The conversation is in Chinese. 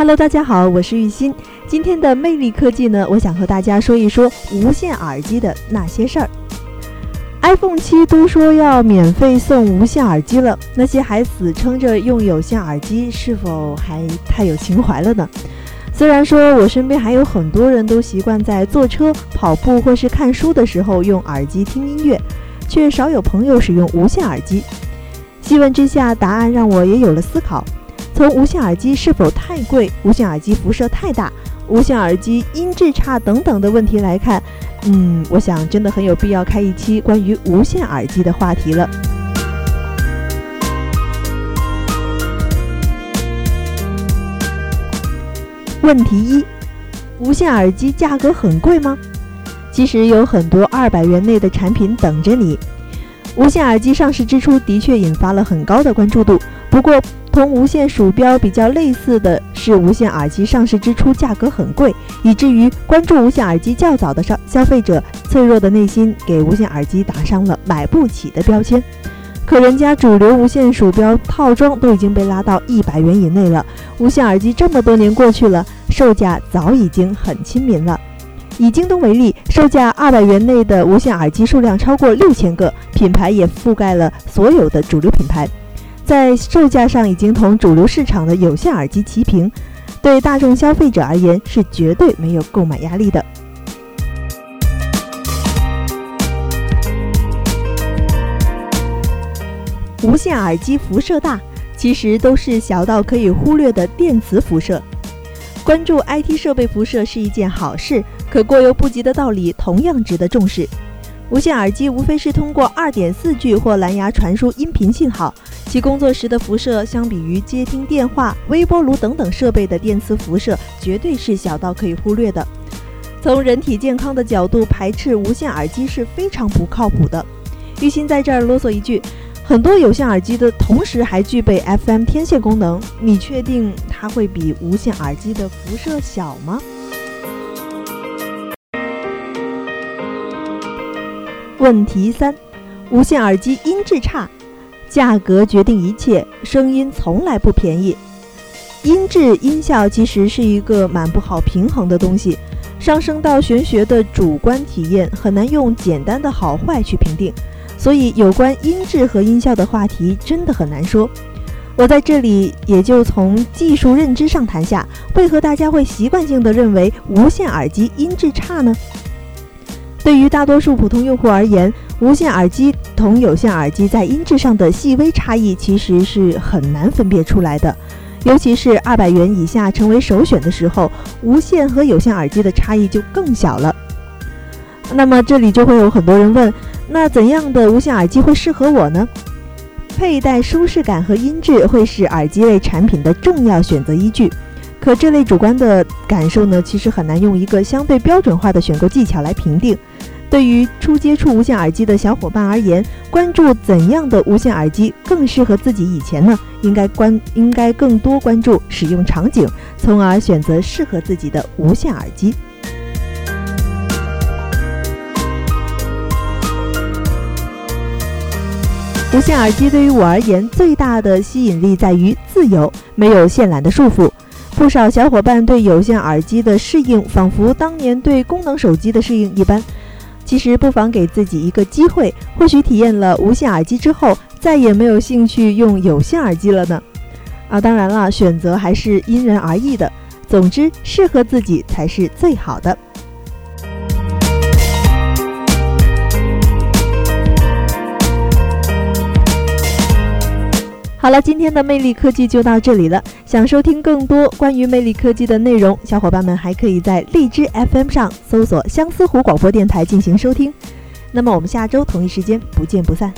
Hello，大家好，我是玉鑫。今天的魅力科技呢，我想和大家说一说无线耳机的那些事儿。iPhone 七都说要免费送无线耳机了，那些还死撑着用有线耳机，是否还太有情怀了呢？虽然说我身边还有很多人都习惯在坐车、跑步或是看书的时候用耳机听音乐，却少有朋友使用无线耳机。细问之下，答案让我也有了思考。从无线耳机是否太贵、无线耳机辐射太大、无线耳机音质差等等的问题来看，嗯，我想真的很有必要开一期关于无线耳机的话题了。问题一：无线耳机价格很贵吗？其实有很多二百元内的产品等着你。无线耳机上市之初的确引发了很高的关注度，不过。同无线鼠标比较类似的是，无线耳机上市之初价格很贵，以至于关注无线耳机较早的消消费者脆弱的内心给无线耳机打上了买不起的标签。可人家主流无线鼠标套装都已经被拉到一百元以内了，无线耳机这么多年过去了，售价早已经很亲民了。以京东为例，售价二百元内的无线耳机数量超过六千个，品牌也覆盖了所有的主流品牌。在售价上已经同主流市场的有线耳机齐平，对大众消费者而言是绝对没有购买压力的。无线耳机辐射大，其实都是小到可以忽略的电磁辐射。关注 IT 设备辐射是一件好事，可过犹不及的道理同样值得重视。无线耳机无非是通过二点四 G 或蓝牙传输音频信号，其工作时的辐射相比于接听电话、微波炉等等设备的电磁辐射，绝对是小到可以忽略的。从人体健康的角度排斥无线耳机是非常不靠谱的。玉鑫在这儿啰嗦一句：很多有线耳机的同时还具备 FM 天线功能，你确定它会比无线耳机的辐射小吗？问题三：无线耳机音质差，价格决定一切，声音从来不便宜。音质音效其实是一个蛮不好平衡的东西，上升到玄学的主观体验，很难用简单的好坏去评定。所以，有关音质和音效的话题真的很难说。我在这里也就从技术认知上谈下，为何大家会习惯性的认为无线耳机音质差呢？对于大多数普通用户而言，无线耳机同有线耳机在音质上的细微差异其实是很难分辨出来的。尤其是二百元以下成为首选的时候，无线和有线耳机的差异就更小了。那么这里就会有很多人问：那怎样的无线耳机会适合我呢？佩戴舒适感和音质会是耳机类产品的重要选择依据。可这类主观的感受呢，其实很难用一个相对标准化的选购技巧来评定。对于初接触无线耳机的小伙伴而言，关注怎样的无线耳机更适合自己以前呢，应该关应该更多关注使用场景，从而选择适合自己的无线耳机。无线耳机对于我而言，最大的吸引力在于自由，没有线缆的束缚。不少小伙伴对有线耳机的适应，仿佛当年对功能手机的适应一般。其实不妨给自己一个机会，或许体验了无线耳机之后，再也没有兴趣用有线耳机了呢。啊，当然了，选择还是因人而异的。总之，适合自己才是最好的。好了，今天的魅力科技就到这里了。想收听更多关于魅力科技的内容，小伙伴们还可以在荔枝 FM 上搜索相思湖广播电台进行收听。那么我们下周同一时间不见不散。